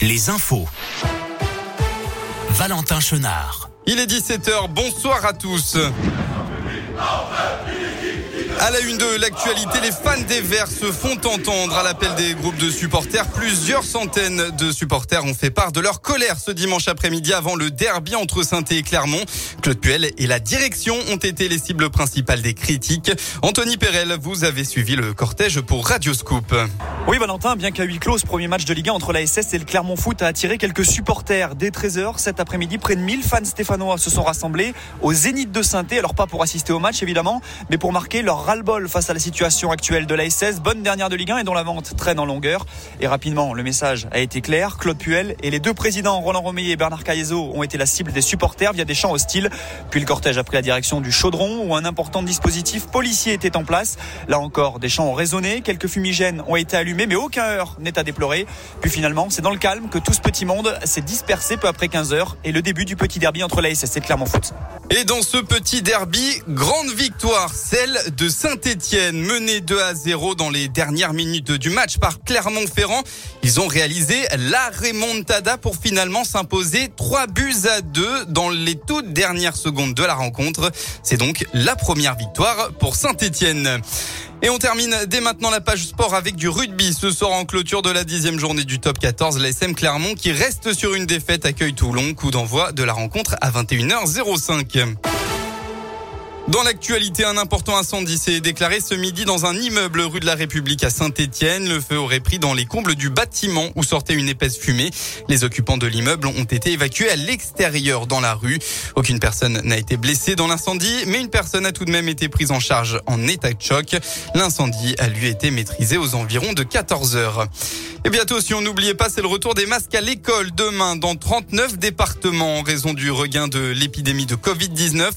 Les infos. Valentin Chenard. Il est 17h, bonsoir à tous. À la une de l'actualité, les fans des Verts se font entendre à l'appel des groupes de supporters. Plusieurs centaines de supporters ont fait part de leur colère ce dimanche après-midi avant le derby entre saint et Clermont. Claude Puel et la direction ont été les cibles principales des critiques. Anthony Perel, vous avez suivi le cortège pour Radio Scoop. Oui, Valentin, bien qu'à huis clos, ce premier match de Ligue 1 entre la SS et le Clermont Foot a attiré quelques supporters. Dès 13h, cet après-midi, près de 1000 fans stéphanois se sont rassemblés au Zénith de saint Alors pas pour assister au match, évidemment, mais pour marquer leur ras-le-bol face à la situation actuelle de la SS, bonne dernière de Ligue 1 et dont la vente traîne en longueur. Et rapidement, le message a été clair. Claude Puel et les deux présidents, Roland Romeillet et Bernard Caillezot, ont été la cible des supporters via des chants hostiles. Puis le cortège a pris la direction du chaudron où un important dispositif policier était en place. Là encore, des chants ont résonné, quelques fumigènes ont été allumés, mais aucun heure n'est à déplorer. Puis finalement, c'est dans le calme que tout ce petit monde s'est dispersé peu après 15 heures et le début du petit derby entre la SS et Clermont Foot. Et dans ce petit derby, grande victoire, celle de Saint-Etienne, menée 2 à 0 dans les dernières minutes du match par Clermont-Ferrand. Ils ont réalisé la remontada pour finalement s'imposer 3 buts à 2 dans les toutes dernières secondes de la rencontre. C'est donc la première victoire pour Saint-Etienne. Et on termine dès maintenant la page sport avec du rugby. Ce soir en clôture de la dixième journée du top 14, l'ASM Clermont qui reste sur une défaite accueille Toulon. Coup d'envoi de la rencontre à 21h05. Dans l'actualité, un important incendie s'est déclaré ce midi dans un immeuble rue de la République à Saint-Étienne. Le feu aurait pris dans les combles du bâtiment où sortait une épaisse fumée. Les occupants de l'immeuble ont été évacués à l'extérieur dans la rue. Aucune personne n'a été blessée dans l'incendie, mais une personne a tout de même été prise en charge en état de choc. L'incendie a lui été maîtrisé aux environs de 14 heures. Et bientôt, si on n'oubliait pas, c'est le retour des masques à l'école demain dans 39 départements en raison du regain de l'épidémie de Covid-19.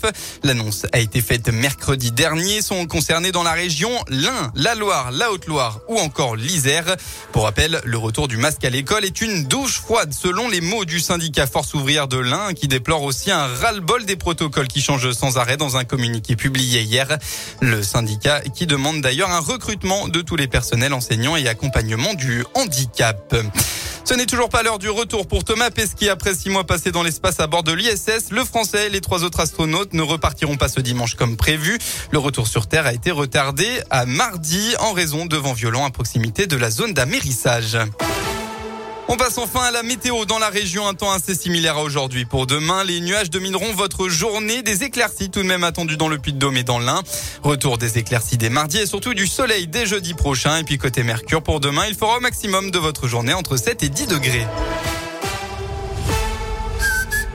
L'annonce a été faite mercredi dernier. Sont concernés dans la région l'Ain, la Loire, la Haute-Loire ou encore l'Isère. Pour rappel, le retour du masque à l'école est une douche froide selon les mots du syndicat Force ouvrière de l'Ain qui déplore aussi un ras-le-bol des protocoles qui changent sans arrêt dans un communiqué publié hier. Le syndicat qui demande d'ailleurs un recrutement de tous les personnels enseignants et accompagnement du handicap. Ce n'est toujours pas l'heure du retour pour Thomas Pesquet après six mois passés dans l'espace à bord de l'ISS. Le Français et les trois autres astronautes ne repartiront pas ce dimanche comme prévu. Le retour sur Terre a été retardé à mardi en raison de vents violents à proximité de la zone d'amérissage. On passe enfin à la météo dans la région, un temps assez similaire à aujourd'hui. Pour demain, les nuages domineront votre journée, des éclaircies tout de même attendues dans le Puy-de-Dôme et dans l'Ain. Retour des éclaircies dès mardi et surtout du soleil dès jeudi prochain. Et puis côté Mercure, pour demain, il fera au maximum de votre journée entre 7 et 10 degrés.